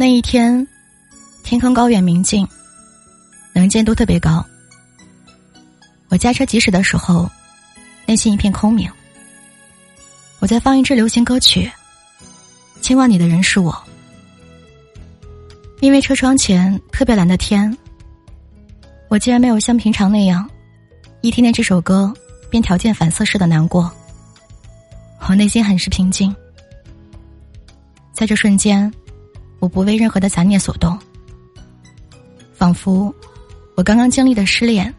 那一天，天空高远明净，能见度特别高。我驾车疾驶的时候，内心一片空明。我在放一支流行歌曲，牵挂你的人是我。因为车窗前特别蓝的天，我竟然没有像平常那样，一听见这首歌便条件反射似的难过。我内心很是平静，在这瞬间。我不为任何的杂念所动，仿佛我刚刚经历的失恋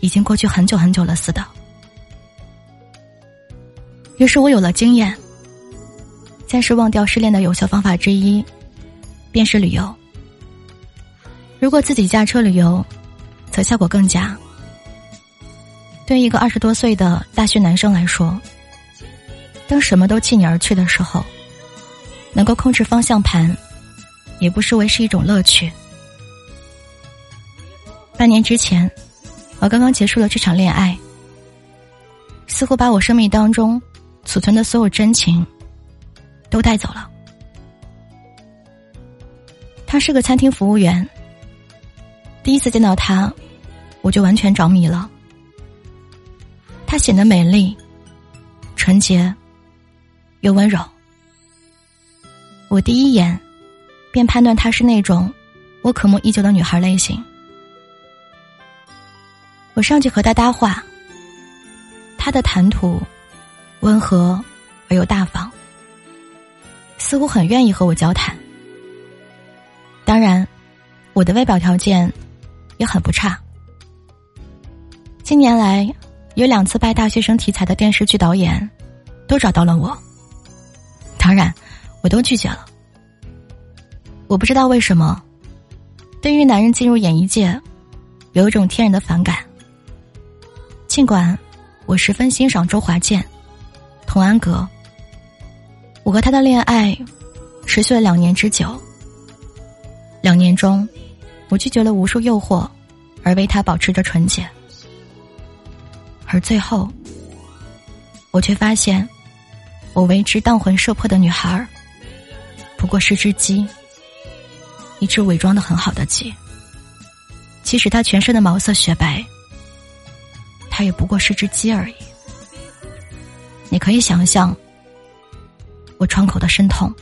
已经过去很久很久了似的。于是我有了经验，暂时忘掉失恋的有效方法之一，便是旅游。如果自己驾车旅游，则效果更佳。对一个二十多岁的大学男生来说，当什么都弃你而去的时候，能够控制方向盘。也不失为是一种乐趣。半年之前，我刚刚结束了这场恋爱，似乎把我生命当中储存的所有真情都带走了。他是个餐厅服务员，第一次见到他，我就完全着迷了。他显得美丽、纯洁又温柔，我第一眼。便判断她是那种我渴慕已久的女孩类型。我上去和她搭话，她的谈吐温和而又大方，似乎很愿意和我交谈。当然，我的外表条件也很不差。近年来，有两次拍大学生题材的电视剧导演都找到了我，当然，我都拒绝了。我不知道为什么，对于男人进入演艺界，有一种天然的反感。尽管我十分欣赏周华健、童安格，我和他的恋爱持续了两年之久。两年中，我拒绝了无数诱惑，而为他保持着纯洁。而最后，我却发现，我为之荡魂摄魄的女孩不过是只鸡。一只伪装的很好的鸡，即使它全身的毛色雪白，它也不过是只鸡而已。你可以想象我窗口的深痛。